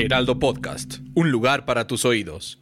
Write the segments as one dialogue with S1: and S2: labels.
S1: Heraldo Podcast, un lugar para tus oídos.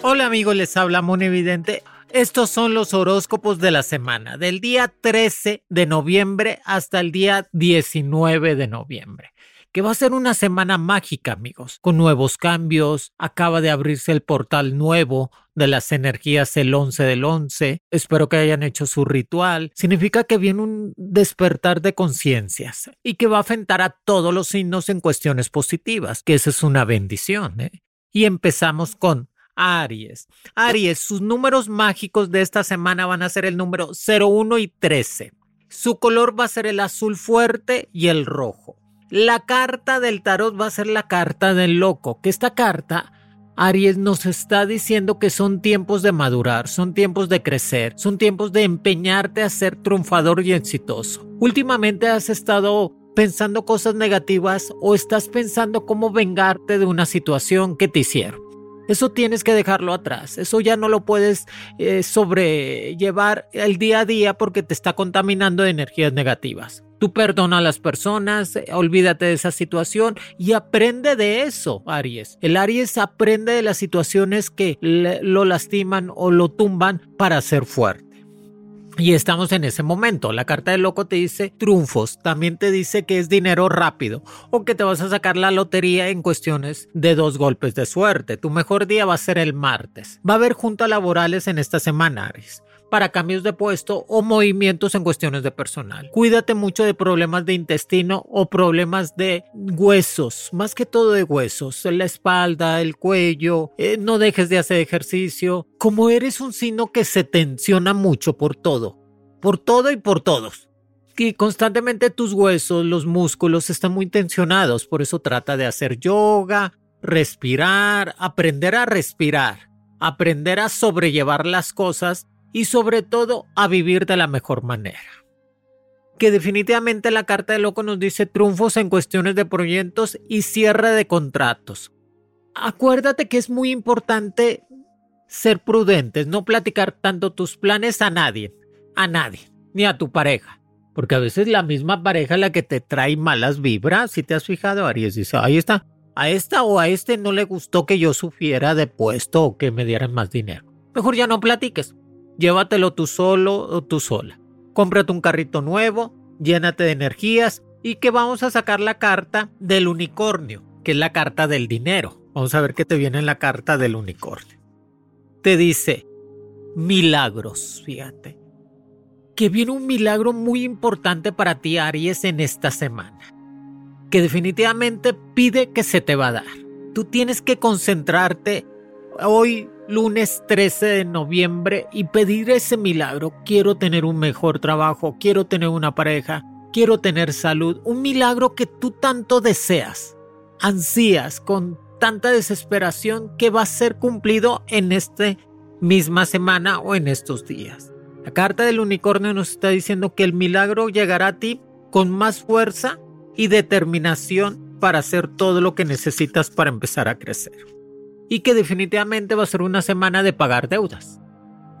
S2: Hola amigos, les habla Mon Evidente. Estos son los horóscopos de la semana, del día 13 de noviembre hasta el día 19 de noviembre que va a ser una semana mágica, amigos, con nuevos cambios. Acaba de abrirse el portal nuevo de las energías el 11 del 11. Espero que hayan hecho su ritual. Significa que viene un despertar de conciencias y que va a afectar a todos los signos en cuestiones positivas, que esa es una bendición. ¿eh? Y empezamos con Aries. Aries, sus números mágicos de esta semana van a ser el número 01 y 13. Su color va a ser el azul fuerte y el rojo. La carta del tarot va a ser la carta del loco, que esta carta Aries nos está diciendo que son tiempos de madurar, son tiempos de crecer, son tiempos de empeñarte a ser triunfador y exitoso. Últimamente has estado pensando cosas negativas o estás pensando cómo vengarte de una situación que te hicieron. Eso tienes que dejarlo atrás. Eso ya no lo puedes eh, sobrellevar el día a día porque te está contaminando de energías negativas. Tú perdona a las personas, eh, olvídate de esa situación y aprende de eso, Aries. El Aries aprende de las situaciones que lo lastiman o lo tumban para ser fuerte. Y estamos en ese momento. La carta del loco te dice triunfos, también te dice que es dinero rápido o que te vas a sacar la lotería en cuestiones de dos golpes de suerte. Tu mejor día va a ser el martes. Va a haber juntas laborales en esta semana, Aries para cambios de puesto o movimientos en cuestiones de personal. Cuídate mucho de problemas de intestino o problemas de huesos, más que todo de huesos, la espalda, el cuello, eh, no dejes de hacer ejercicio. Como eres un signo que se tensiona mucho por todo, por todo y por todos. Y constantemente tus huesos, los músculos están muy tensionados, por eso trata de hacer yoga, respirar, aprender a respirar, aprender a sobrellevar las cosas y sobre todo a vivir de la mejor manera. Que definitivamente la carta de loco nos dice triunfos en cuestiones de proyectos y cierre de contratos. Acuérdate que es muy importante ser prudentes, no platicar tanto tus planes a nadie, a nadie, ni a tu pareja. Porque a veces la misma pareja la que te trae malas vibras. Si te has fijado, Aries dice, ahí está, a esta o a este no le gustó que yo supiera de puesto o que me dieran más dinero. Mejor ya no platiques. Llévatelo tú solo o tú sola. Cómprate un carrito nuevo, llénate de energías y que vamos a sacar la carta del unicornio, que es la carta del dinero. Vamos a ver qué te viene en la carta del unicornio. Te dice milagros, fíjate. Que viene un milagro muy importante para ti, Aries, en esta semana. Que definitivamente pide que se te va a dar. Tú tienes que concentrarte hoy lunes 13 de noviembre y pedir ese milagro. Quiero tener un mejor trabajo, quiero tener una pareja, quiero tener salud. Un milagro que tú tanto deseas, ansías con tanta desesperación que va a ser cumplido en esta misma semana o en estos días. La carta del unicornio nos está diciendo que el milagro llegará a ti con más fuerza y determinación para hacer todo lo que necesitas para empezar a crecer y que definitivamente va a ser una semana de pagar deudas,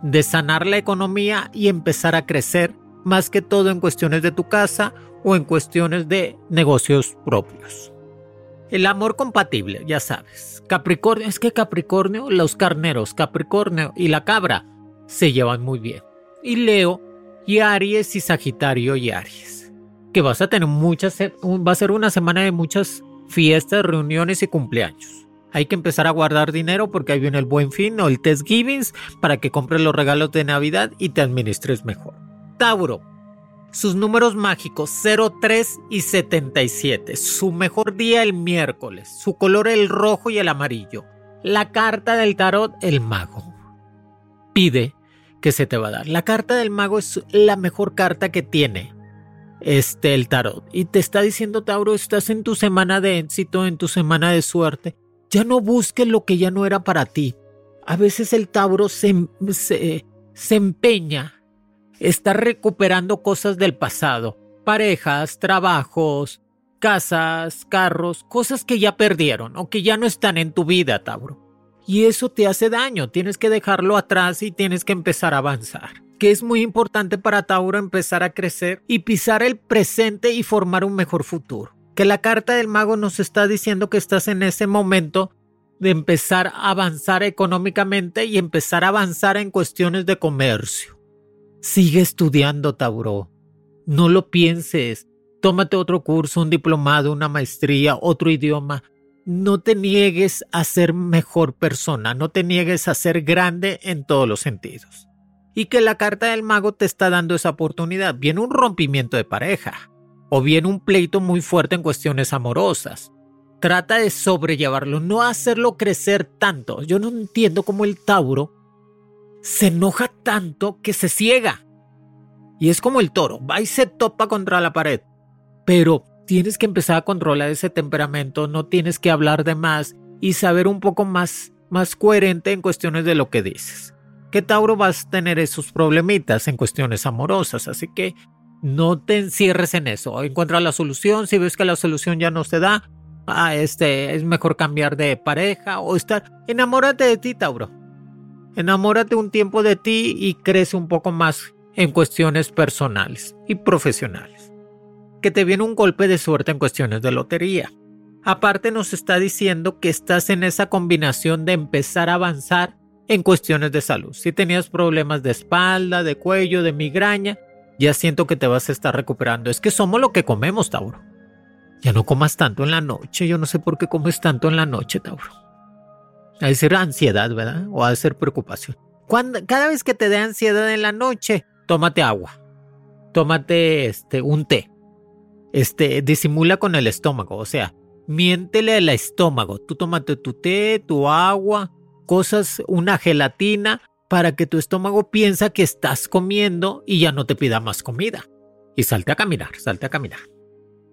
S2: de sanar la economía y empezar a crecer más que todo en cuestiones de tu casa o en cuestiones de negocios propios. El amor compatible, ya sabes. Capricornio, es que Capricornio, los carneros, Capricornio y la cabra se llevan muy bien. Y Leo, y Aries y Sagitario y Aries. Que vas a tener muchas, va a ser una semana de muchas fiestas, reuniones y cumpleaños. Hay que empezar a guardar dinero porque ahí viene el buen fin o el test givings para que compres los regalos de Navidad y te administres mejor. Tauro. Sus números mágicos 03 y 77. Su mejor día el miércoles. Su color el rojo y el amarillo. La carta del tarot el mago. Pide que se te va a dar. La carta del mago es la mejor carta que tiene este el tarot y te está diciendo Tauro, estás en tu semana de éxito, en tu semana de suerte. Ya no busques lo que ya no era para ti. A veces el Tauro se, se, se empeña, está recuperando cosas del pasado, parejas, trabajos, casas, carros, cosas que ya perdieron o que ya no están en tu vida, Tauro. Y eso te hace daño, tienes que dejarlo atrás y tienes que empezar a avanzar. Que es muy importante para Tauro empezar a crecer y pisar el presente y formar un mejor futuro. Que la carta del mago nos está diciendo que estás en ese momento de empezar a avanzar económicamente y empezar a avanzar en cuestiones de comercio. Sigue estudiando, Tauro. No lo pienses. Tómate otro curso, un diplomado, una maestría, otro idioma. No te niegues a ser mejor persona, no te niegues a ser grande en todos los sentidos. Y que la carta del mago te está dando esa oportunidad. Viene un rompimiento de pareja o bien un pleito muy fuerte en cuestiones amorosas. Trata de sobrellevarlo, no hacerlo crecer tanto. Yo no entiendo cómo el Tauro se enoja tanto que se ciega. Y es como el toro, va y se topa contra la pared pero tienes que empezar a controlar ese temperamento, no tienes que hablar de más y saber un poco más, más coherente en cuestiones de lo que dices. Que Tauro vas a tener esos problemitas en cuestiones amorosas, así que no te encierres en eso. Encuentra la solución, si ves que la solución ya no se da, ah, este, es mejor cambiar de pareja o estar. Enamórate de ti, Tauro. Enamórate un tiempo de ti y crece un poco más en cuestiones personales y profesionales que te viene un golpe de suerte en cuestiones de lotería. Aparte nos está diciendo que estás en esa combinación de empezar a avanzar en cuestiones de salud. Si tenías problemas de espalda, de cuello, de migraña, ya siento que te vas a estar recuperando. Es que somos lo que comemos, Tauro. Ya no comas tanto en la noche. Yo no sé por qué comes tanto en la noche, Tauro. Ha ser ansiedad, ¿verdad? O ha ser preocupación. Cuando, cada vez que te dé ansiedad en la noche, tómate agua. Tómate este, un té este, disimula con el estómago, o sea, miéntele al estómago. Tú tómate tu té, tu agua, cosas, una gelatina, para que tu estómago piensa que estás comiendo y ya no te pida más comida. Y salte a caminar, salte a caminar.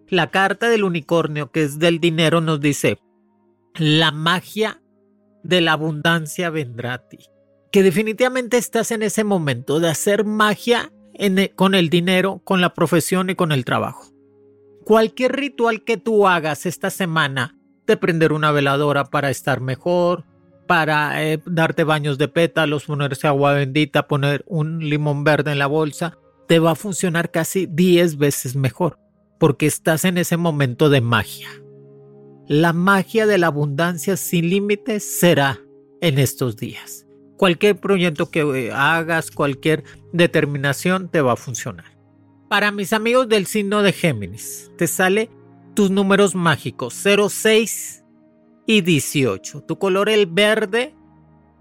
S2: La carta del unicornio, que es del dinero, nos dice, la magia de la abundancia vendrá a ti. Que definitivamente estás en ese momento de hacer magia e, con el dinero, con la profesión y con el trabajo. Cualquier ritual que tú hagas esta semana, de prender una veladora para estar mejor, para eh, darte baños de pétalos, ponerse agua bendita, poner un limón verde en la bolsa, te va a funcionar casi 10 veces mejor, porque estás en ese momento de magia. La magia de la abundancia sin límites será en estos días. Cualquier proyecto que eh, hagas, cualquier determinación te va a funcionar. Para mis amigos del signo de Géminis, te sale tus números mágicos 06 y 18. Tu color el verde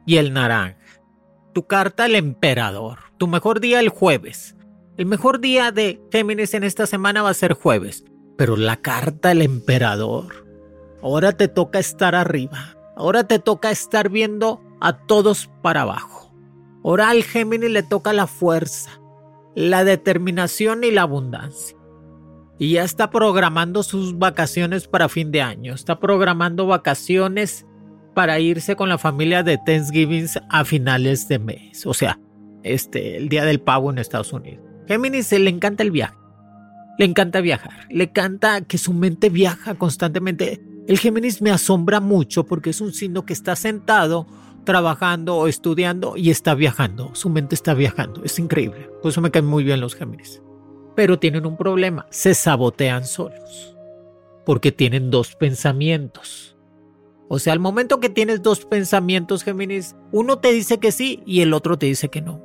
S2: y el naranja. Tu carta el emperador. Tu mejor día el jueves. El mejor día de Géminis en esta semana va a ser jueves. Pero la carta el emperador. Ahora te toca estar arriba. Ahora te toca estar viendo a todos para abajo. Ahora al Géminis le toca la fuerza la determinación y la abundancia. Y ya está programando sus vacaciones para fin de año. Está programando vacaciones para irse con la familia de Thanksgiving a finales de mes. O sea, este, el día del pavo en Estados Unidos. Géminis le encanta el viaje. Le encanta viajar. Le encanta que su mente viaja constantemente. El Géminis me asombra mucho porque es un signo que está sentado trabajando o estudiando y está viajando. Su mente está viajando. Es increíble. Por eso me caen muy bien los Géminis. Pero tienen un problema. Se sabotean solos. Porque tienen dos pensamientos. O sea, al momento que tienes dos pensamientos, Géminis, uno te dice que sí y el otro te dice que no.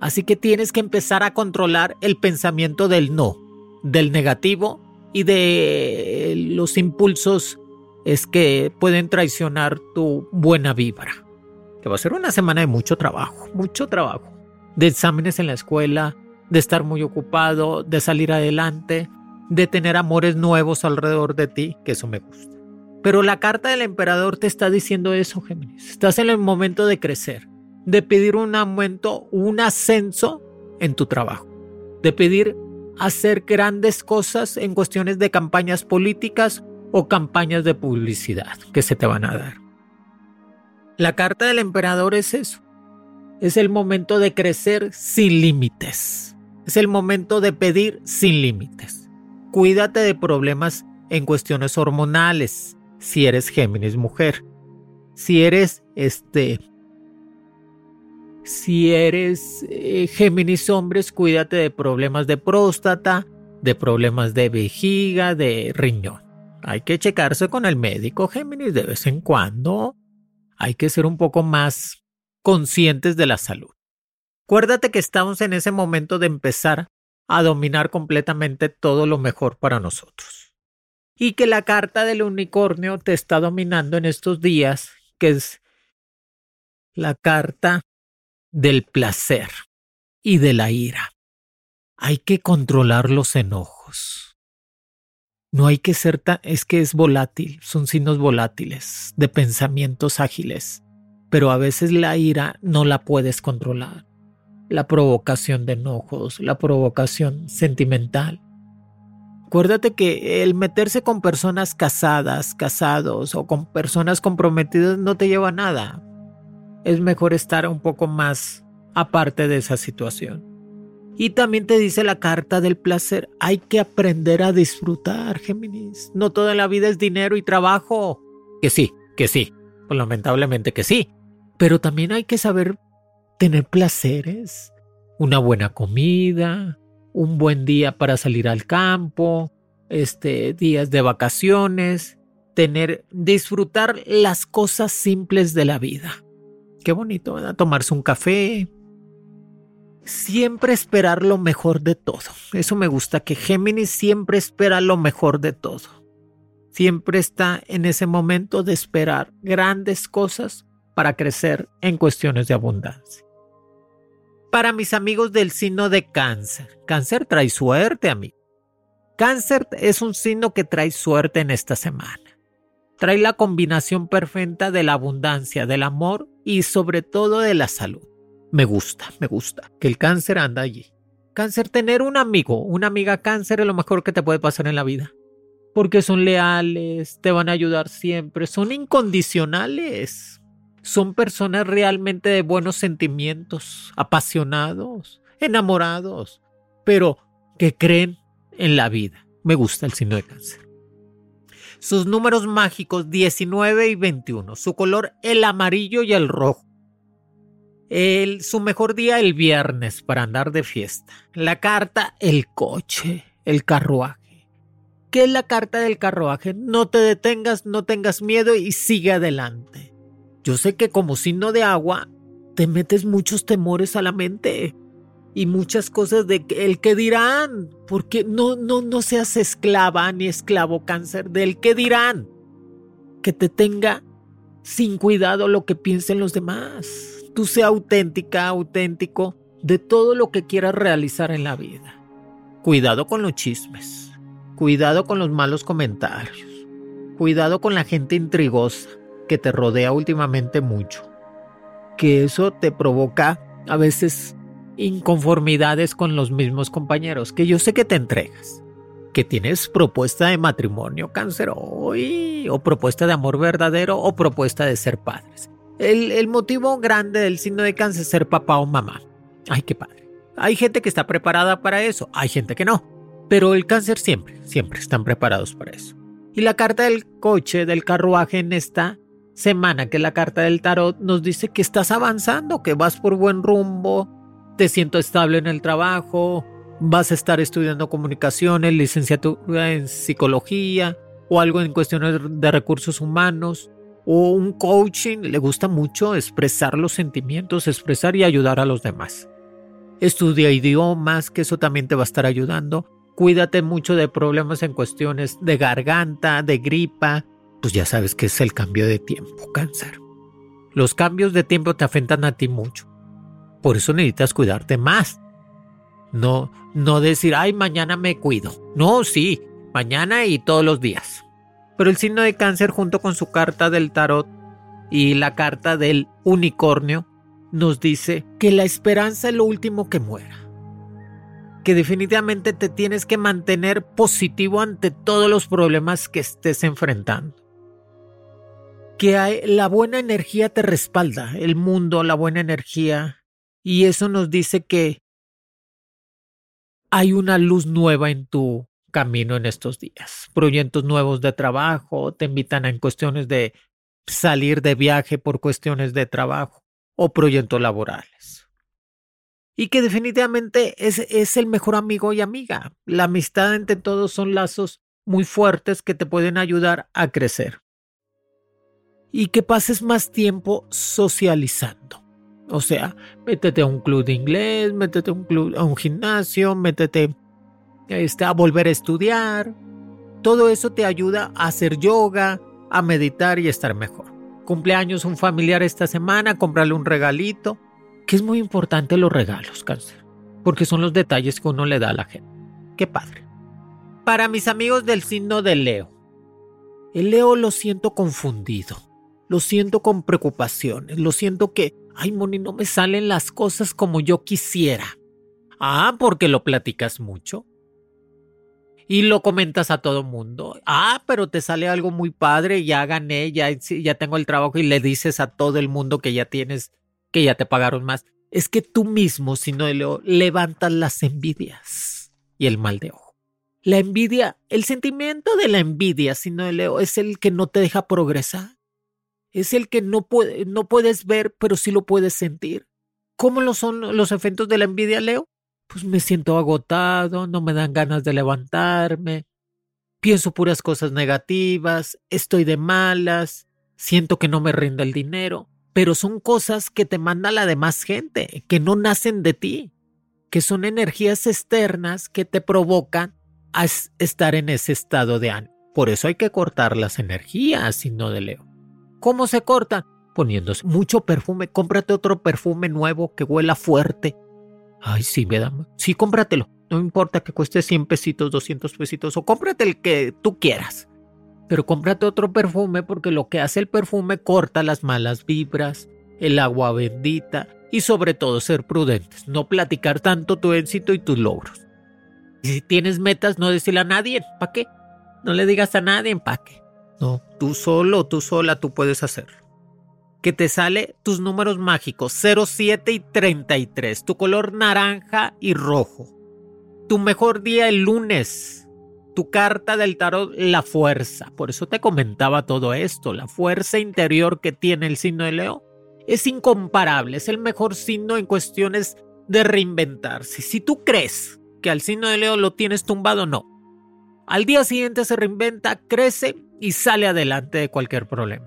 S2: Así que tienes que empezar a controlar el pensamiento del no, del negativo y de los impulsos es que pueden traicionar tu buena vibra que va a ser una semana de mucho trabajo, mucho trabajo, de exámenes en la escuela, de estar muy ocupado, de salir adelante, de tener amores nuevos alrededor de ti, que eso me gusta. Pero la carta del emperador te está diciendo eso, Géminis. Estás en el momento de crecer. de pedir un aumento, un ascenso en tu trabajo, de pedir hacer grandes cosas en cuestiones de campañas políticas o campañas de publicidad que se te van a dar. La carta del emperador es eso. Es el momento de crecer sin límites. Es el momento de pedir sin límites. Cuídate de problemas en cuestiones hormonales, si eres Géminis mujer. Si eres este si eres eh, Géminis hombres, cuídate de problemas de próstata, de problemas de vejiga, de riñón. Hay que checarse con el médico Géminis de vez en cuando. Hay que ser un poco más conscientes de la salud. Acuérdate que estamos en ese momento de empezar a dominar completamente todo lo mejor para nosotros. Y que la carta del unicornio te está dominando en estos días, que es la carta del placer y de la ira. Hay que controlar los enojos. No hay que ser tan... es que es volátil, son signos volátiles, de pensamientos ágiles, pero a veces la ira no la puedes controlar. La provocación de enojos, la provocación sentimental. Acuérdate que el meterse con personas casadas, casados o con personas comprometidas no te lleva a nada es mejor estar un poco más aparte de esa situación. Y también te dice la carta del placer, hay que aprender a disfrutar, Géminis. No toda la vida es dinero y trabajo. Que sí, que sí, pues lamentablemente que sí. Pero también hay que saber tener placeres, una buena comida, un buen día para salir al campo, este, días de vacaciones, tener, disfrutar las cosas simples de la vida. Qué bonito, ¿verdad? Tomarse un café. Siempre esperar lo mejor de todo. Eso me gusta, que Géminis siempre espera lo mejor de todo. Siempre está en ese momento de esperar grandes cosas para crecer en cuestiones de abundancia. Para mis amigos del signo de cáncer, cáncer trae suerte a mí. Cáncer es un signo que trae suerte en esta semana trae la combinación perfecta de la abundancia, del amor y sobre todo de la salud. Me gusta, me gusta que el cáncer anda allí. Cáncer, tener un amigo, una amiga cáncer es lo mejor que te puede pasar en la vida. Porque son leales, te van a ayudar siempre, son incondicionales. Son personas realmente de buenos sentimientos, apasionados, enamorados, pero que creen en la vida. Me gusta el signo de cáncer. Sus números mágicos 19 y 21. Su color el amarillo y el rojo. El, su mejor día el viernes para andar de fiesta. La carta el coche, el carruaje. ¿Qué es la carta del carruaje? No te detengas, no tengas miedo y sigue adelante. Yo sé que como signo de agua te metes muchos temores a la mente y muchas cosas de el que dirán, porque no, no, no seas esclava ni esclavo cáncer del que dirán, que te tenga sin cuidado lo que piensen los demás. Tú sea auténtica, auténtico de todo lo que quieras realizar en la vida. Cuidado con los chismes, cuidado con los malos comentarios, cuidado con la gente intrigosa que te rodea últimamente mucho, que eso te provoca a veces inconformidades con los mismos compañeros, que yo sé que te entregas, que tienes propuesta de matrimonio cáncer hoy, o propuesta de amor verdadero, o propuesta de ser padres. El, el motivo grande del signo de cáncer es ser papá o mamá. Ay, qué padre. Hay gente que está preparada para eso, hay gente que no. Pero el cáncer siempre, siempre están preparados para eso. Y la carta del coche, del carruaje en esta semana, que la carta del tarot, nos dice que estás avanzando, que vas por buen rumbo, te siento estable en el trabajo, vas a estar estudiando comunicaciones, licenciatura en psicología o algo en cuestiones de recursos humanos o un coaching, le gusta mucho expresar los sentimientos, expresar y ayudar a los demás. Estudia idiomas, que eso también te va a estar ayudando. Cuídate mucho de problemas en cuestiones de garganta, de gripa. Pues ya sabes que es el cambio de tiempo, cáncer. Los cambios de tiempo te afectan a ti mucho. Por eso necesitas cuidarte más. No, no decir, ay, mañana me cuido. No, sí, mañana y todos los días. Pero el signo de cáncer junto con su carta del tarot y la carta del unicornio nos dice que la esperanza es lo último que muera. Que definitivamente te tienes que mantener positivo ante todos los problemas que estés enfrentando. Que hay, la buena energía te respalda, el mundo, la buena energía. Y eso nos dice que hay una luz nueva en tu camino en estos días. Proyectos nuevos de trabajo, te invitan en cuestiones de salir de viaje por cuestiones de trabajo o proyectos laborales. Y que definitivamente es, es el mejor amigo y amiga. La amistad entre todos son lazos muy fuertes que te pueden ayudar a crecer. Y que pases más tiempo socializando. O sea, métete a un club de inglés, métete a un, club, a un gimnasio, métete este, a volver a estudiar. Todo eso te ayuda a hacer yoga, a meditar y estar mejor. Cumpleaños un familiar esta semana, comprarle un regalito, que es muy importante los regalos, cáncer, porque son los detalles que uno le da a la gente. Qué padre. Para mis amigos del signo de Leo, el Leo lo siento confundido, lo siento con preocupaciones, lo siento que, ay, Moni, no me salen las cosas como yo quisiera. Ah, porque lo platicas mucho y lo comentas a todo mundo. Ah, pero te sale algo muy padre, ya gané, ya, ya tengo el trabajo y le dices a todo el mundo que ya tienes, que ya te pagaron más. Es que tú mismo, si no leo, levantas las envidias y el mal de ojo. La envidia, el sentimiento de la envidia, si no leo, es el que no te deja progresar. Es el que no, puede, no puedes ver, pero sí lo puedes sentir. ¿Cómo lo son los efectos de la envidia, Leo? pues me siento agotado, no me dan ganas de levantarme, pienso puras cosas negativas, estoy de malas, siento que no me rinde el dinero, pero son cosas que te manda la demás gente, que no nacen de ti, que son energías externas que te provocan a estar en ese estado de ánimo. Por eso hay que cortar las energías y no de Leo. ¿Cómo se corta? Poniéndose mucho perfume, cómprate otro perfume nuevo que huela fuerte, Ay, sí, me da. Sí, cómpratelo. No importa que cueste 100 pesitos, 200 pesitos, o cómprate el que tú quieras. Pero cómprate otro perfume porque lo que hace el perfume corta las malas vibras, el agua bendita y sobre todo ser prudentes, no platicar tanto tu éxito y tus logros. Y si tienes metas, no decirle a nadie, ¿para qué? No le digas a nadie, ¿para qué? No, tú solo, tú sola, tú puedes hacerlo que te sale tus números mágicos 07 y 33, tu color naranja y rojo. Tu mejor día el lunes. Tu carta del tarot, la fuerza. Por eso te comentaba todo esto. La fuerza interior que tiene el signo de Leo es incomparable. Es el mejor signo en cuestiones de reinventarse. Si tú crees que al signo de Leo lo tienes tumbado, no. Al día siguiente se reinventa, crece y sale adelante de cualquier problema.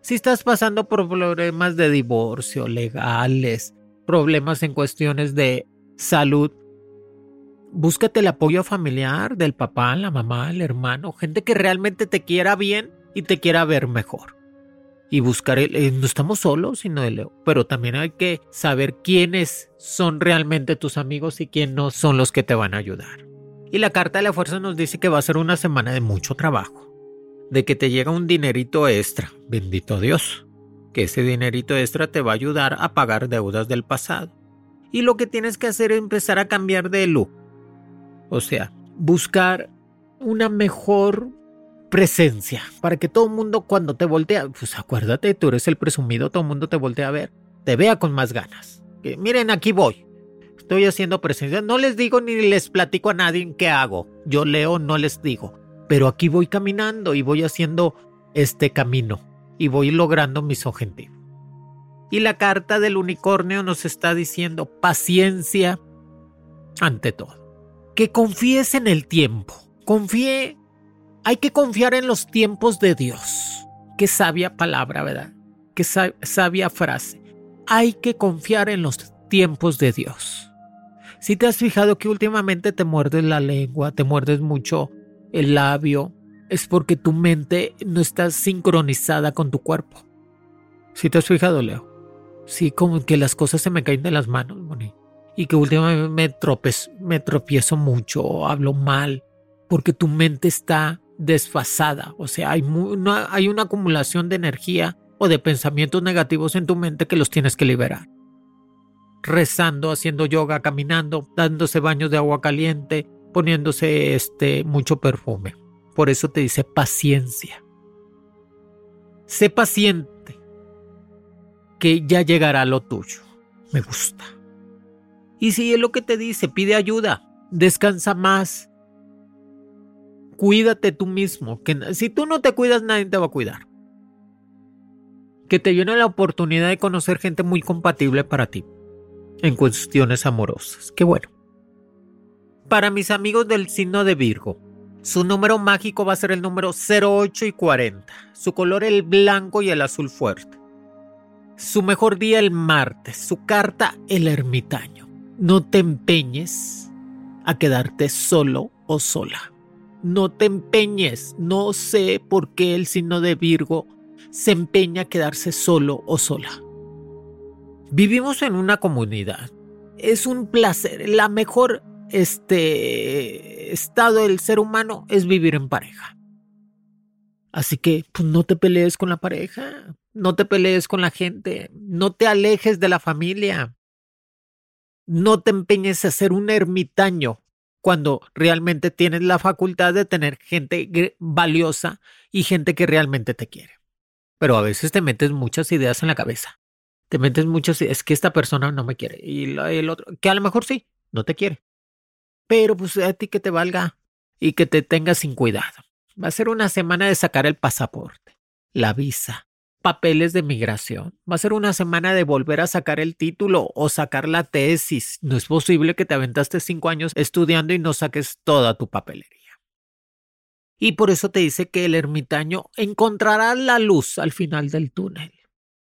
S2: Si estás pasando por problemas de divorcio, legales, problemas en cuestiones de salud, búscate el apoyo familiar del papá, la mamá, el hermano, gente que realmente te quiera bien y te quiera ver mejor. Y buscar el, eh, no estamos solos, sino el, pero también hay que saber quiénes son realmente tus amigos y quiénes no son los que te van a ayudar. Y la carta de la fuerza nos dice que va a ser una semana de mucho trabajo de que te llega un dinerito extra, bendito Dios, que ese dinerito extra te va a ayudar a pagar deudas del pasado. Y lo que tienes que hacer es empezar a cambiar de look. O sea, buscar una mejor presencia para que todo el mundo cuando te voltea, pues acuérdate, tú eres el presumido, todo el mundo te voltea a ver, te vea con más ganas. Que miren, aquí voy. Estoy haciendo presencia. No les digo ni les platico a nadie qué hago. Yo leo, no les digo pero aquí voy caminando y voy haciendo este camino y voy logrando mis objetivos. Y la carta del unicornio nos está diciendo paciencia ante todo. Que confíes en el tiempo. Confíe. Hay que confiar en los tiempos de Dios. Qué sabia palabra, ¿verdad? Qué sabia frase. Hay que confiar en los tiempos de Dios. Si te has fijado que últimamente te muerdes la lengua, te muerdes mucho el labio, es porque tu mente no está sincronizada con tu cuerpo. Si te has fijado, Leo? Sí, como que las cosas se me caen de las manos, Moni. Y que últimamente me, tropez, me tropiezo mucho, hablo mal, porque tu mente está desfasada. O sea, hay, hay una acumulación de energía o de pensamientos negativos en tu mente que los tienes que liberar. rezando, haciendo yoga, caminando, dándose baños de agua caliente, poniéndose este mucho perfume. Por eso te dice paciencia. Sé paciente, que ya llegará lo tuyo. Me gusta. Y si es lo que te dice, pide ayuda, descansa más. Cuídate tú mismo, que si tú no te cuidas nadie te va a cuidar. Que te viene la oportunidad de conocer gente muy compatible para ti en cuestiones amorosas. Qué bueno. Para mis amigos del signo de Virgo, su número mágico va a ser el número 08 y 40. Su color el blanco y el azul fuerte. Su mejor día el martes. Su carta el ermitaño. No te empeñes a quedarte solo o sola. No te empeñes. No sé por qué el signo de Virgo se empeña a quedarse solo o sola. Vivimos en una comunidad. Es un placer. La mejor este estado del ser humano es vivir en pareja. Así que pues, no te pelees con la pareja, no te pelees con la gente, no te alejes de la familia. No te empeñes a ser un ermitaño cuando realmente tienes la facultad de tener gente valiosa y gente que realmente te quiere. Pero a veces te metes muchas ideas en la cabeza te metes muchos, es que esta persona no me quiere y el otro, que a lo mejor sí, no te quiere. Pero pues a ti que te valga y que te tengas sin cuidado. Va a ser una semana de sacar el pasaporte, la visa, papeles de migración. Va a ser una semana de volver a sacar el título o sacar la tesis. No es posible que te aventaste cinco años estudiando y no saques toda tu papelería. Y por eso te dice que el ermitaño encontrará la luz al final del túnel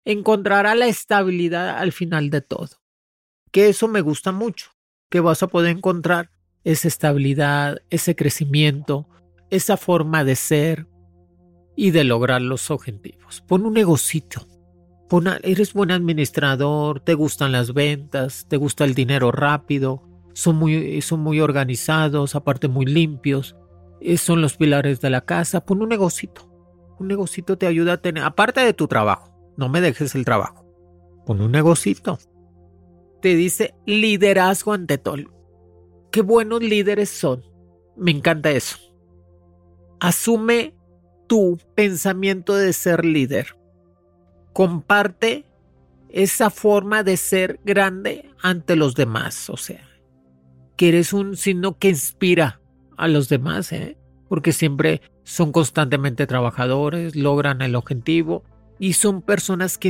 S2: encontrará la estabilidad al final de todo. Que eso me gusta mucho, que vas a poder encontrar esa estabilidad, ese crecimiento, esa forma de ser y de lograr los objetivos. Pon un negocito. Eres buen administrador, te gustan las ventas, te gusta el dinero rápido, son muy, son muy organizados, aparte muy limpios, eh, son los pilares de la casa. Pon un negocito. Un negocito te ayuda a tener, aparte de tu trabajo, no me dejes el trabajo. Pon un negocito. Te dice liderazgo ante todo. Qué buenos líderes son. Me encanta eso. Asume tu pensamiento de ser líder. Comparte esa forma de ser grande ante los demás. O sea, que eres un signo que inspira a los demás, ¿eh? porque siempre son constantemente trabajadores, logran el objetivo y son personas que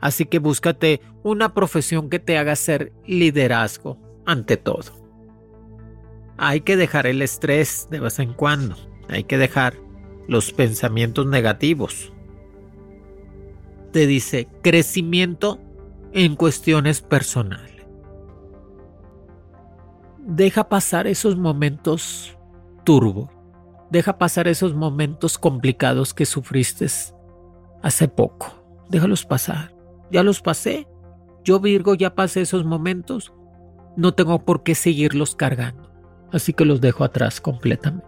S2: Así que búscate una profesión que te haga ser liderazgo ante todo. Hay que dejar el estrés de vez en cuando. Hay que dejar los pensamientos negativos. Te dice crecimiento en cuestiones personales. Deja pasar esos momentos turbos. Deja pasar esos momentos complicados que sufriste hace poco. Déjalos pasar. Ya los pasé. Yo Virgo ya pasé esos momentos. No tengo por qué seguirlos cargando. Así que los dejo atrás completamente.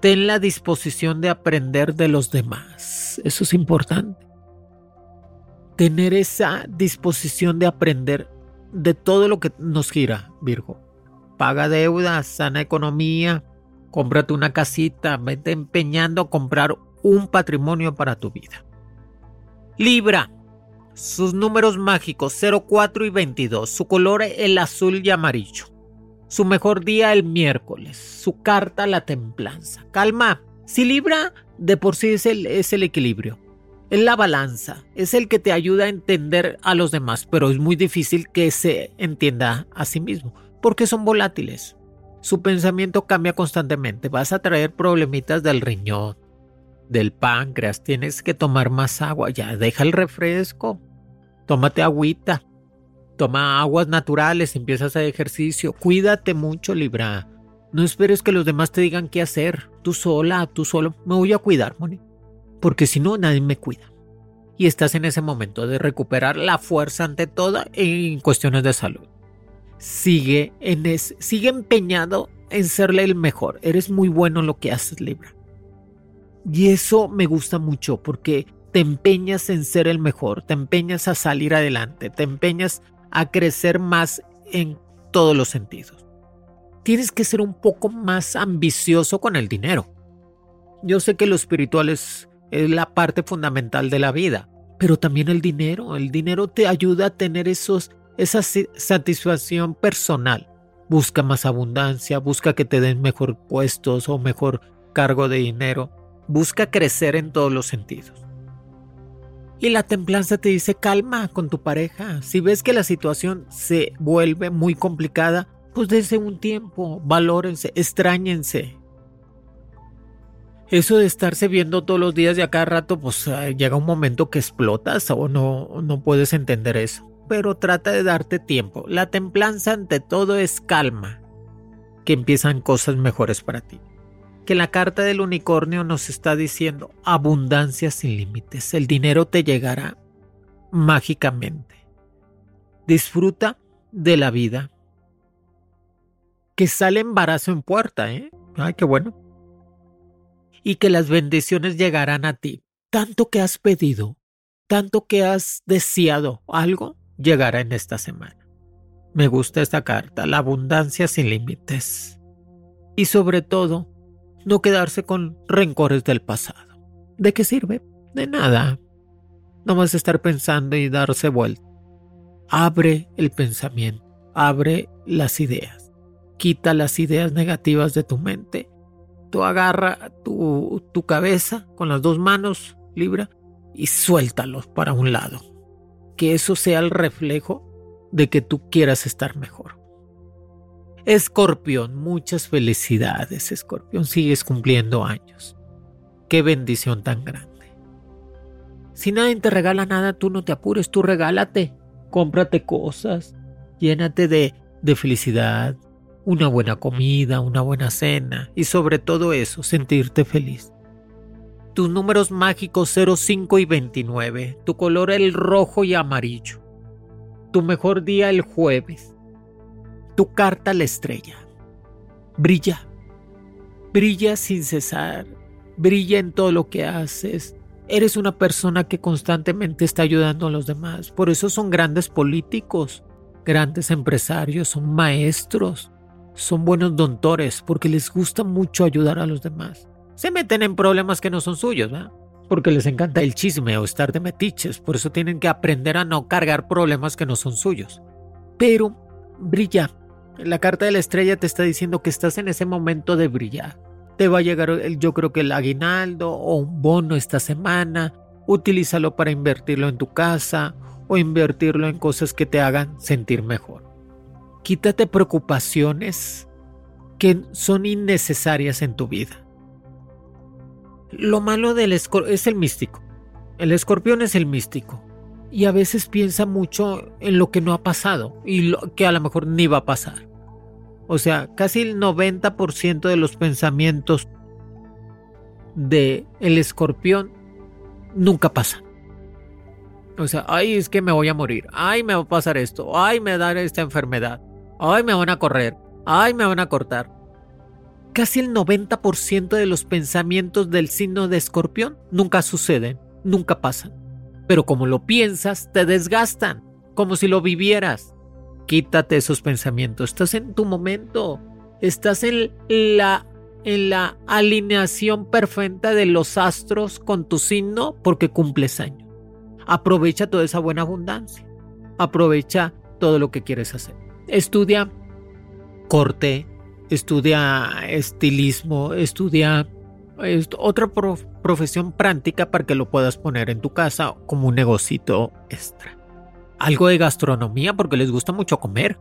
S2: Ten la disposición de aprender de los demás. Eso es importante. Tener esa disposición de aprender de todo lo que nos gira, Virgo. Paga deudas, sana economía, cómprate una casita, vete empeñando a comprar un patrimonio para tu vida. Libra, sus números mágicos 04 y 22, su color el azul y amarillo. Su mejor día el miércoles, su carta la templanza. Calma, si Libra de por sí es el, es el equilibrio. Es la balanza, es el que te ayuda a entender a los demás, pero es muy difícil que se entienda a sí mismo, porque son volátiles su pensamiento cambia constantemente. Vas a traer problemitas del riñón, del páncreas, tienes que tomar más agua, ya deja el refresco, tómate agüita, toma aguas naturales, empiezas a ejercicio, cuídate mucho, Libra. No esperes que los demás te digan qué hacer. Tú sola, tú solo, me voy a cuidar, Moni. Porque si no, nadie me cuida. Y estás en ese momento de recuperar la fuerza ante todo en cuestiones de salud sigue, en sigue empeñado en serle el mejor. Eres muy bueno en lo que haces, Libra. Y eso me gusta mucho porque te empeñas en ser el mejor, te empeñas a salir adelante, te empeñas a crecer más en todos los sentidos. Tienes que ser un poco más ambicioso con el dinero. Yo sé que lo espiritual es, la parte fundamental de la vida, pero también el dinero. El dinero te ayuda a tener esos esa satisfacción personal. Busca más abundancia, busca que te den mejor puestos o mejor cargo de dinero. Busca crecer en todos los sentidos. Y la templanza te dice calma con tu pareja. Si ves que la situación se vuelve muy complicada, pues dense un tiempo, valórense, extrañense. Eso de estarse viendo todos los días de acá rato, pues llega un momento que explotas o no, no puedes entender eso pero trata de darte tiempo. La templanza ante todo es calma, que empiezan cosas mejores para ti. Que la carta del unicornio nos está diciendo abundancia sin límites. El dinero te llegará mágicamente. Disfruta de la vida. Que sale embarazo en puerta, ¿eh? Ay, qué bueno. Y que las bendiciones llegarán a ti. Tanto que has pedido, tanto que has deseado algo, llegará en esta semana. Me gusta esta carta, la abundancia sin límites. Y sobre todo, no quedarse con rencores del pasado. ¿De qué sirve? De nada. No vas a estar pensando y darse vuelta. Abre el pensamiento, abre las ideas. Quita las ideas negativas de tu mente. Tú agarra tu, tu cabeza con las dos manos, libra, y suéltalos para un lado que eso sea el reflejo de que tú quieras estar mejor. Escorpión, muchas felicidades, Escorpión, sigues cumpliendo años. Qué bendición tan grande. Si nadie te regala nada, tú no te apures, tú regálate, cómprate cosas, llénate de, de felicidad, una buena comida, una buena cena y sobre todo eso, sentirte feliz. Tus números mágicos 05 y 29, tu color el rojo y amarillo, tu mejor día el jueves, tu carta la estrella. Brilla, brilla sin cesar, brilla en todo lo que haces. Eres una persona que constantemente está ayudando a los demás, por eso son grandes políticos, grandes empresarios, son maestros, son buenos doctores, porque les gusta mucho ayudar a los demás se meten en problemas que no son suyos, ¿verdad? Porque les encanta el chisme o estar de metiches, por eso tienen que aprender a no cargar problemas que no son suyos. Pero brilla. La carta de la estrella te está diciendo que estás en ese momento de brillar. Te va a llegar, yo creo que el aguinaldo o un bono esta semana. Utilízalo para invertirlo en tu casa o invertirlo en cosas que te hagan sentir mejor. Quítate preocupaciones que son innecesarias en tu vida. Lo malo del escorpión es el místico. El escorpión es el místico. Y a veces piensa mucho en lo que no ha pasado y lo que a lo mejor ni va a pasar. O sea, casi el 90% de los pensamientos de el escorpión nunca pasan. O sea, ay, es que me voy a morir. Ay, me va a pasar esto. Ay, me va a dar esta enfermedad. Ay, me van a correr. Ay, me van a cortar. Casi el 90% de los pensamientos del signo de escorpión nunca suceden, nunca pasan. Pero como lo piensas, te desgastan, como si lo vivieras. Quítate esos pensamientos. Estás en tu momento. Estás en la en la alineación perfecta de los astros con tu signo porque cumples año. Aprovecha toda esa buena abundancia. Aprovecha todo lo que quieres hacer. Estudia corte, estudia estilismo, estudia otra profesión práctica para que lo puedas poner en tu casa como un negocito extra. Algo de gastronomía porque les gusta mucho comer.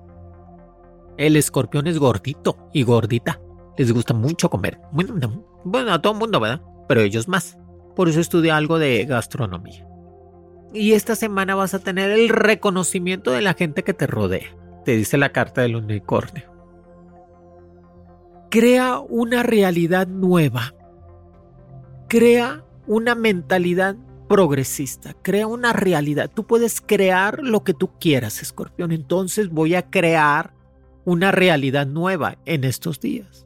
S2: El escorpión es gordito y gordita les gusta mucho comer. Bueno, a todo el mundo, ¿verdad? Pero ellos más. Por eso estudia algo de gastronomía. Y esta semana vas a tener el reconocimiento de la gente que te rodea, te dice la carta del unicornio. Crea una realidad nueva. Crea una mentalidad progresista. Crea una realidad. Tú puedes crear lo que tú quieras, escorpión. Entonces voy a crear una realidad nueva en estos días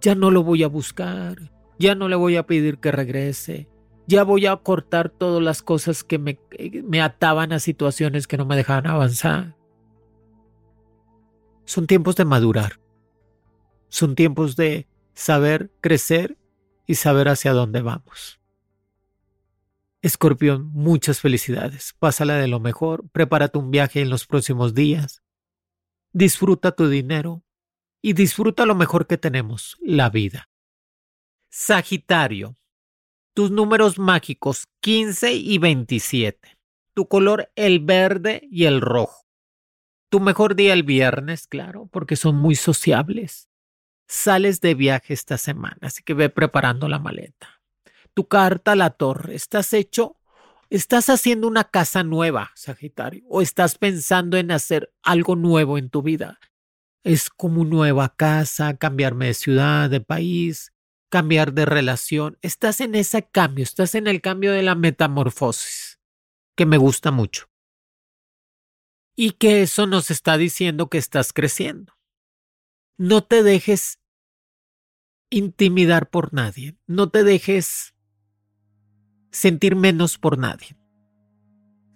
S2: ya no lo voy a buscar, ya no le voy a pedir que regrese, ya voy a cortar todas las cosas que me, me ataban a situaciones que no me dejaban avanzar. Son tiempos de madurar, son tiempos de saber crecer y saber hacia dónde vamos. Escorpión, muchas felicidades. Pásala de lo mejor, prepárate un viaje en los próximos días. Disfruta tu dinero, y disfruta lo mejor que tenemos, la vida. Sagitario, tus números mágicos 15 y 27. Tu color el verde y el rojo. Tu mejor día el viernes, claro, porque son muy sociables. Sales de viaje esta semana, así que ve preparando la maleta. Tu carta a la torre, estás hecho, estás haciendo una casa nueva, Sagitario, o estás pensando en hacer algo nuevo en tu vida es como nueva casa, cambiarme de ciudad, de país, cambiar de relación. Estás en ese cambio, estás en el cambio de la metamorfosis, que me gusta mucho. Y que eso nos está diciendo que estás creciendo. No te dejes intimidar por nadie, no te dejes sentir menos por nadie.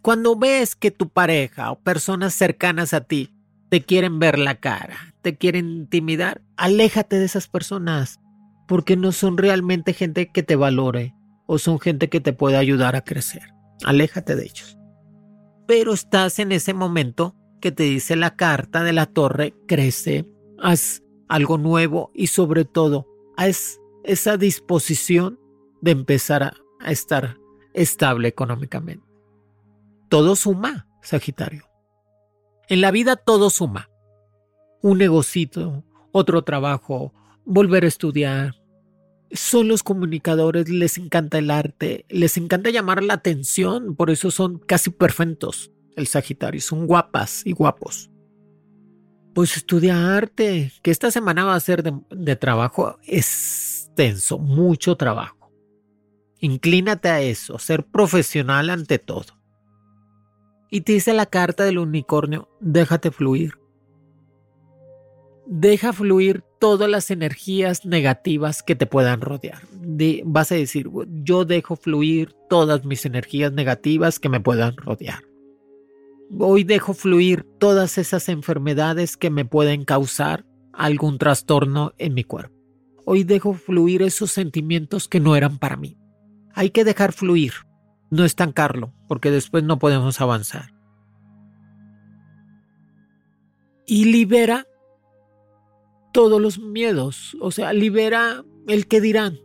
S2: Cuando ves que tu pareja o personas cercanas a ti te quieren ver la cara, te quieren intimidar, aléjate de esas personas, porque no son realmente gente que te valore o son gente que te puede ayudar a crecer. Aléjate de ellos. Pero estás en ese momento que te dice la carta de la torre, crece, haz algo nuevo y sobre todo, haz esa disposición de empezar a, a estar estable económicamente. Todo suma, Sagitario. En la vida todo suma. Un negocito, otro trabajo, volver a estudiar. Son los comunicadores, les encanta el arte, les encanta llamar la atención, por eso son casi perfectos. El Sagitario, son guapas y guapos. Pues estudia arte, que esta semana va a ser de, de trabajo extenso, mucho trabajo. Inclínate a eso, ser profesional ante todo. Y te dice la carta del unicornio, déjate fluir. Deja fluir todas las energías negativas que te puedan rodear. vas a decir, yo dejo fluir todas mis energías negativas que me puedan rodear. Hoy dejo fluir todas esas enfermedades que me pueden causar algún trastorno en mi cuerpo. Hoy dejo fluir esos sentimientos que no eran para mí. Hay que dejar fluir no estancarlo, porque después no podemos avanzar. Y libera todos los miedos, o sea, libera el que dirán,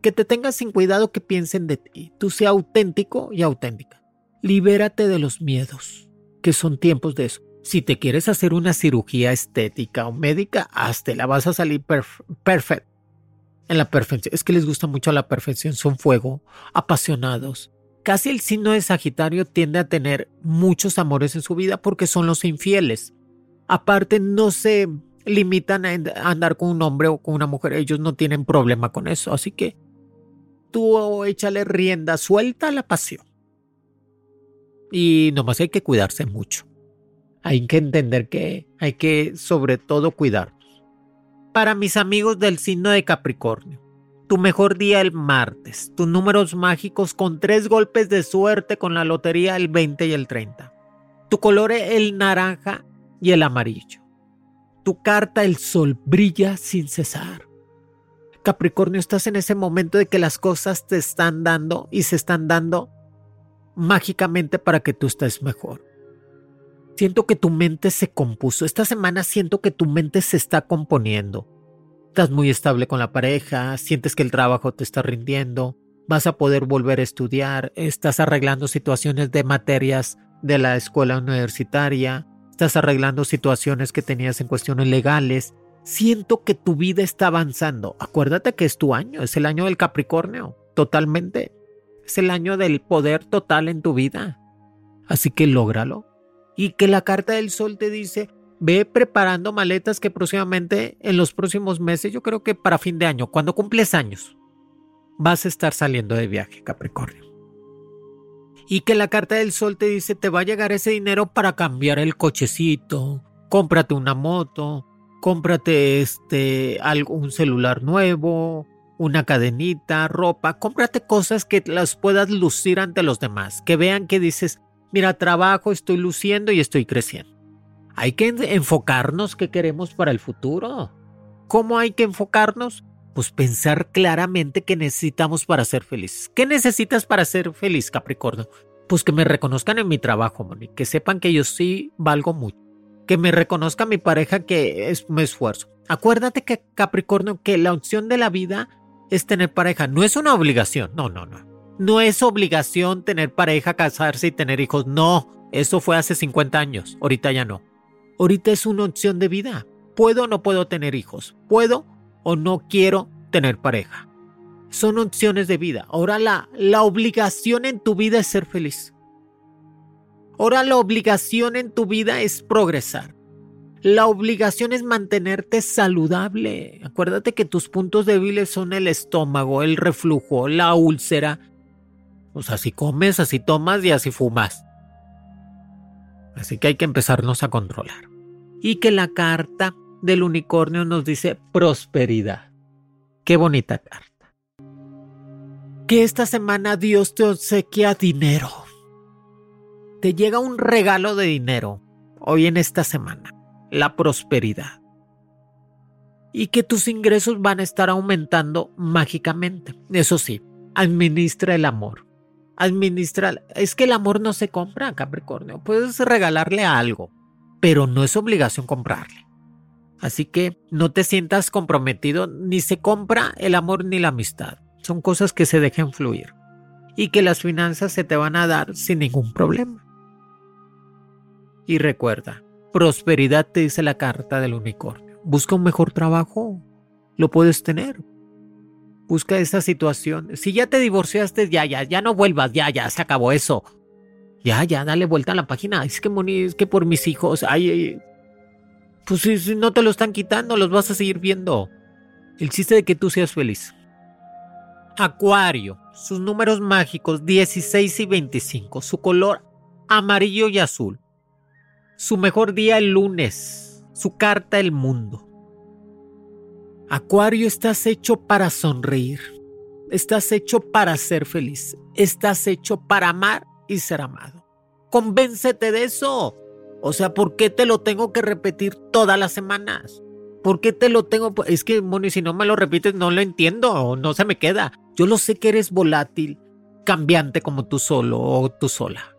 S2: que te tengas sin cuidado que piensen de ti, tú sea auténtico y auténtica. Libérate de los miedos, que son tiempos de eso. Si te quieres hacer una cirugía estética o médica, la vas a salir perfecto. En la perfección. Es que les gusta mucho la perfección, son fuego, apasionados, Casi el signo de Sagitario tiende a tener muchos amores en su vida porque son los infieles. Aparte, no se limitan a andar con un hombre o con una mujer. Ellos no tienen problema con eso. Así que tú échale rienda suelta a la pasión. Y nomás hay que cuidarse mucho. Hay que entender que hay que sobre todo cuidarnos. Para mis amigos del signo de Capricornio, tu mejor día el martes, tus números mágicos con tres golpes de suerte con la lotería el 20 y el 30. Tu color el naranja y el amarillo. Tu carta el sol brilla sin cesar. Capricornio, estás en ese momento de que las cosas te están dando y se están dando mágicamente para que tú estés mejor. Siento que tu mente se compuso. Esta semana siento que tu mente se está componiendo. Estás muy estable con la pareja, sientes que el trabajo te está rindiendo, vas a poder volver a estudiar, estás arreglando situaciones de materias de la escuela universitaria, estás arreglando situaciones que tenías en cuestiones legales. Siento que tu vida está avanzando. Acuérdate que es tu año, es el año del Capricornio, totalmente. Es el año del poder total en tu vida. Así que lógralo y que la carta del sol te dice, ve preparando maletas que próximamente en los próximos meses, yo creo que para fin de año, cuando cumples años, vas a estar saliendo de viaje, Capricornio. Y que la carta del sol te dice, te va a llegar ese dinero para cambiar el cochecito, cómprate una moto, cómprate este algún celular nuevo, una cadenita, ropa, cómprate cosas que las puedas lucir ante los demás, que vean que dices, Mira, trabajo, estoy luciendo y estoy creciendo. Hay que enfocarnos qué queremos para el futuro. ¿Cómo hay que enfocarnos? Pues pensar claramente qué necesitamos para ser felices. ¿Qué necesitas para ser feliz, Capricornio? Pues que me reconozcan en mi trabajo, Moni, que sepan que yo sí valgo mucho. Que me reconozca mi pareja que es mi esfuerzo. Acuérdate que, Capricornio, que la opción de la vida es tener pareja. No es una obligación. No, no, no. No es obligación tener pareja, casarse y tener hijos. No, eso fue hace 50 años. Ahorita ya no. Ahorita es una opción de vida. Puedo o no puedo tener hijos. Puedo o no quiero tener pareja. Son opciones de vida. Ahora la, la obligación en tu vida es ser feliz. Ahora la obligación en tu vida es progresar. La obligación es mantenerte saludable. Acuérdate que tus puntos débiles son el estómago, el reflujo, la úlcera pues así comes, así tomas y así fumas. Así que hay que empezarnos a controlar. Y que la carta del unicornio nos dice prosperidad. Qué bonita carta. Que esta semana Dios te obsequia dinero. Te llega un regalo de dinero hoy en esta semana. La prosperidad. Y que tus ingresos van a estar aumentando mágicamente. Eso sí, administra el amor administrar. Es que el amor no se compra, Capricornio. Puedes regalarle algo, pero no es obligación comprarle. Así que no te sientas comprometido, ni se compra el amor ni la amistad. Son cosas que se dejan fluir y que las finanzas se te van a dar sin ningún problema. Y recuerda, prosperidad te dice la carta del unicornio. Busca un mejor trabajo, lo puedes tener. Busca esa situación. Si ya te divorciaste, ya, ya, ya no vuelvas, ya, ya, se acabó eso. Ya, ya, dale vuelta a la página. Es que, es que por mis hijos, ay, pues si no te lo están quitando, los vas a seguir viendo. El chiste de que tú seas feliz. Acuario, sus números mágicos 16 y 25, su color amarillo y azul. Su mejor día el lunes, su carta el mundo. Acuario, estás hecho para sonreír. Estás hecho para ser feliz. Estás hecho para amar y ser amado. Convéncete de eso. O sea, ¿por qué te lo tengo que repetir todas las semanas? ¿Por qué te lo tengo? Es que, Moni, si no me lo repites, no lo entiendo, no se me queda. Yo lo sé que eres volátil, cambiante como tú solo o tú sola.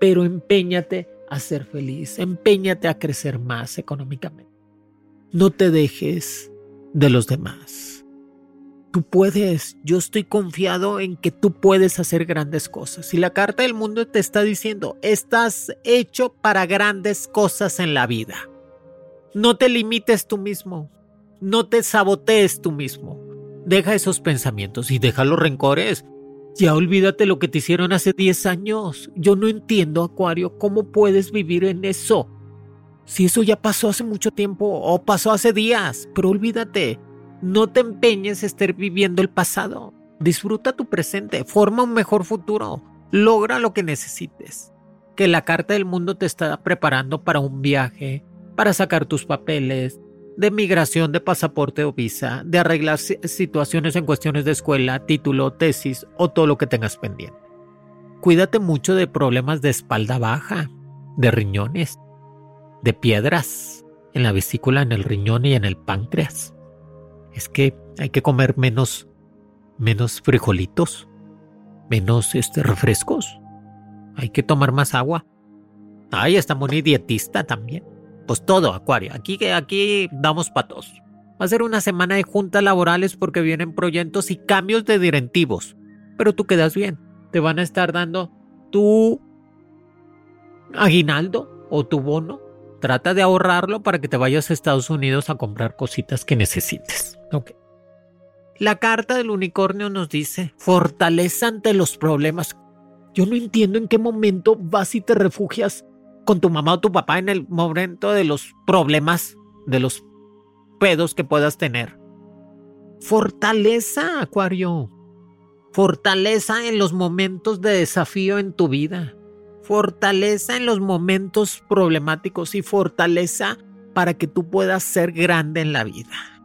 S2: Pero empeñate a ser feliz, empeñate a crecer más económicamente. No te dejes de los demás. Tú puedes, yo estoy confiado en que tú puedes hacer grandes cosas. Y la carta del mundo te está diciendo, estás hecho para grandes cosas en la vida. No te limites tú mismo, no te sabotees tú mismo. Deja esos pensamientos y deja los rencores. Ya olvídate lo que te hicieron hace 10 años. Yo no entiendo, Acuario, cómo puedes vivir en eso. Si eso ya pasó hace mucho tiempo o pasó hace días, pero olvídate, no te empeñes a estar viviendo el pasado. Disfruta tu presente, forma un mejor futuro, logra lo que necesites. Que la carta del mundo te está preparando para un viaje, para sacar tus papeles, de migración, de pasaporte o visa, de arreglar situaciones en cuestiones de escuela, título, tesis o todo lo que tengas pendiente. Cuídate mucho de problemas de espalda baja, de riñones, de piedras en la vesícula, en el riñón y en el páncreas. Es que hay que comer menos, menos frijolitos, menos este, refrescos. Hay que tomar más agua. Ay, está muy dietista también. Pues todo, Acuario. Aquí, aquí damos patos. Va a ser una semana de juntas laborales porque vienen proyectos y cambios de directivos. Pero tú quedas bien. Te van a estar dando tu aguinaldo o tu bono Trata de ahorrarlo para que te vayas a Estados Unidos a comprar cositas que necesites. La carta del unicornio nos dice, fortaleza ante los problemas. Yo no entiendo en qué momento vas y te refugias con tu mamá o tu papá en el momento de los problemas, de los pedos que puedas tener. Fortaleza, Acuario. Fortaleza en los momentos de desafío en tu vida fortaleza en los momentos problemáticos y fortaleza para que tú puedas ser grande en la vida.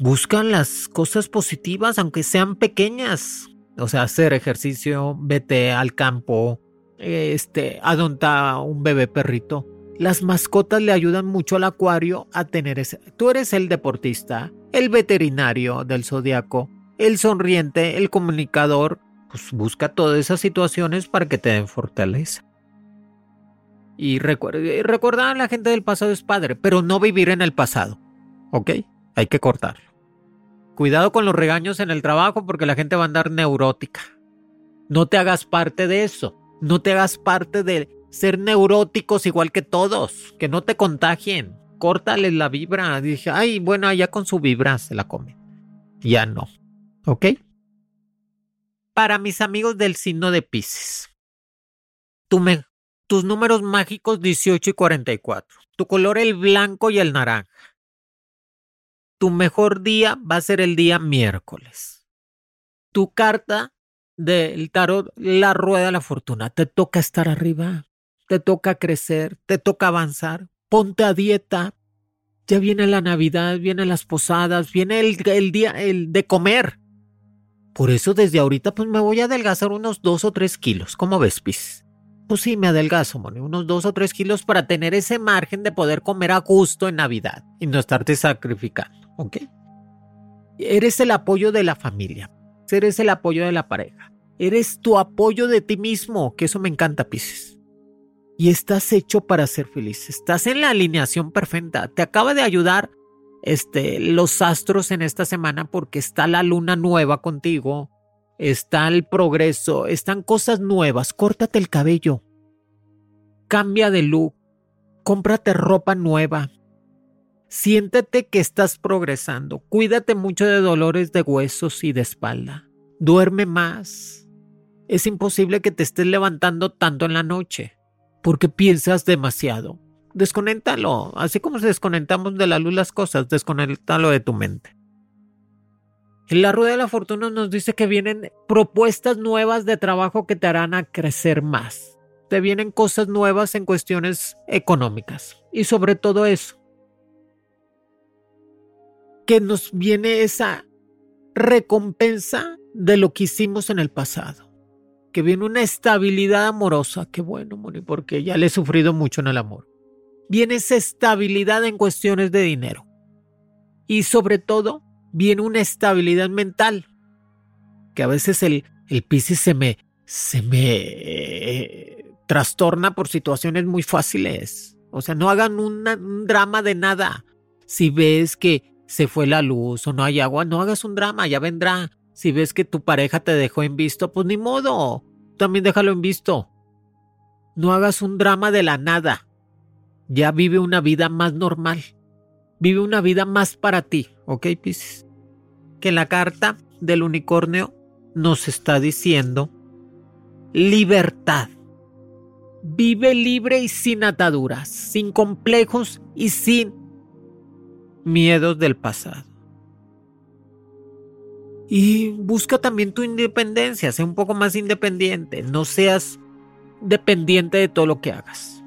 S2: Buscan las cosas positivas, aunque sean pequeñas. O sea, hacer ejercicio, vete al campo, este, adonta un bebé perrito. Las mascotas le ayudan mucho al acuario a tener ese. Tú eres el deportista, el veterinario del zodiaco, el sonriente, el comunicador, pues busca todas esas situaciones para que te den fortaleza. Y recordar a la gente del pasado es padre, pero no vivir en el pasado. ¿Ok? Hay que cortarlo. Cuidado con los regaños en el trabajo porque la gente va a andar neurótica. No te hagas parte de eso. No te hagas parte de ser neuróticos igual que todos. Que no te contagien. Córtales la vibra. Dije, ay, bueno, ya con su vibra se la come. Ya no. ¿Ok? para mis amigos del signo de Pisces. tus números mágicos 18 y 44. Tu color el blanco y el naranja. Tu mejor día va a ser el día miércoles. Tu carta del tarot, la rueda de la fortuna. Te toca estar arriba, te toca crecer, te toca avanzar. Ponte a dieta. Ya viene la Navidad, vienen las posadas, viene el, el día el de comer. Por eso desde ahorita pues me voy a adelgazar unos dos o tres kilos. ¿Cómo ves, Pis? Pues sí, me adelgazo, Moni, unos dos o tres kilos para tener ese margen de poder comer a gusto en Navidad y no estarte sacrificando, ¿ok? Eres el apoyo de la familia, eres el apoyo de la pareja, eres tu apoyo de ti mismo, que eso me encanta, Pisces. Y estás hecho para ser feliz, estás en la alineación perfecta, te acaba de ayudar este, los astros en esta semana porque está la luna nueva contigo, está el progreso, están cosas nuevas, córtate el cabello, cambia de look, cómprate ropa nueva, siéntete que estás progresando, cuídate mucho de dolores de huesos y de espalda, duerme más. Es imposible que te estés levantando tanto en la noche porque piensas demasiado desconéctalo. Así como desconectamos de la luz las cosas, desconéctalo de tu mente. En la rueda de la fortuna nos dice que vienen propuestas nuevas de trabajo que te harán a crecer más. Te vienen cosas nuevas en cuestiones económicas. Y sobre todo eso. Que nos viene esa recompensa de lo que hicimos en el pasado. Que viene una estabilidad amorosa. Qué bueno, Moni, porque ya le he sufrido mucho en el amor viene esa estabilidad en cuestiones de dinero. Y sobre todo, viene una estabilidad mental. Que a veces el, el Piscis se me, se me eh, trastorna por situaciones muy fáciles. O sea, no hagan un drama de nada. Si ves que se fue la luz o no hay agua, no hagas un drama, ya vendrá. Si ves que tu pareja te dejó en visto, pues ni modo. También déjalo en visto. No hagas un drama de la nada ya vive una vida más normal. Vive una vida más para ti, ¿ok, Pisces? Que la carta del unicornio nos está diciendo libertad. Vive libre y sin ataduras, sin complejos y sin miedos del pasado. Y busca también tu independencia, sé un poco más independiente, no seas dependiente de todo lo que hagas.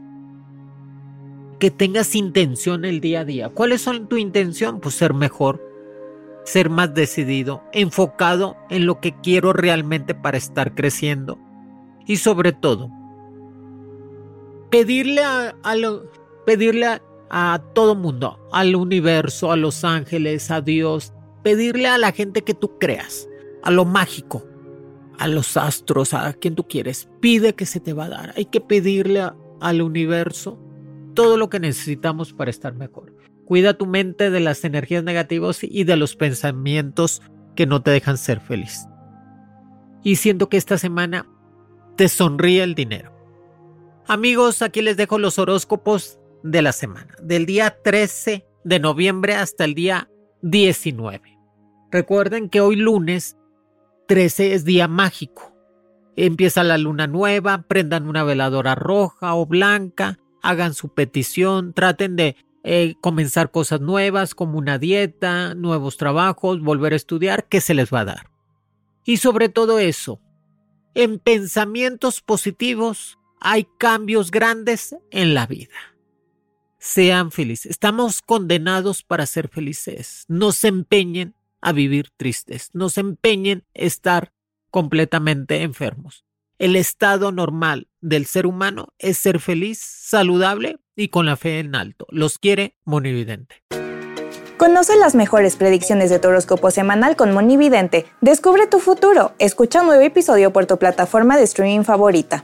S2: Que tengas intención el día a día. ¿Cuáles son tu intención? Pues ser mejor, ser más decidido, enfocado en lo que quiero realmente para estar creciendo. Y sobre todo, pedirle a, pedirle a, a todo mundo, al universo, a los ángeles, a Dios, pedirle a la gente que tú creas, a lo mágico, a los astros, a quien tú quieres. Pide que se te va a dar. Hay que pedirle al universo todo lo que necesitamos para estar mejor. Cuida tu mente de las energías negativas y de los pensamientos que no te dejan ser feliz. Y siento que esta semana te sonríe el dinero. Amigos, aquí les dejo los horóscopos de la semana, del día 13 de noviembre hasta el día 19. Recuerden que hoy lunes 13 es día mágico. Empieza la luna nueva, prendan una veladora roja o blanca, hagan su petición, traten de eh, comenzar cosas nuevas como una dieta, nuevos trabajos, volver a estudiar, ¿qué se les va a dar? Y sobre todo eso, en pensamientos positivos hay cambios grandes en la vida. Sean felices. Estamos condenados para ser felices. No se empeñen a vivir tristes. No se empeñen a estar completamente enfermos. El estado normal del ser humano es ser feliz, saludable y con la fe en alto. Los quiere Monividente.
S3: Conoce las mejores predicciones de tu horóscopo semanal con Monividente. Descubre tu futuro. Escucha un nuevo episodio por tu plataforma de streaming favorita.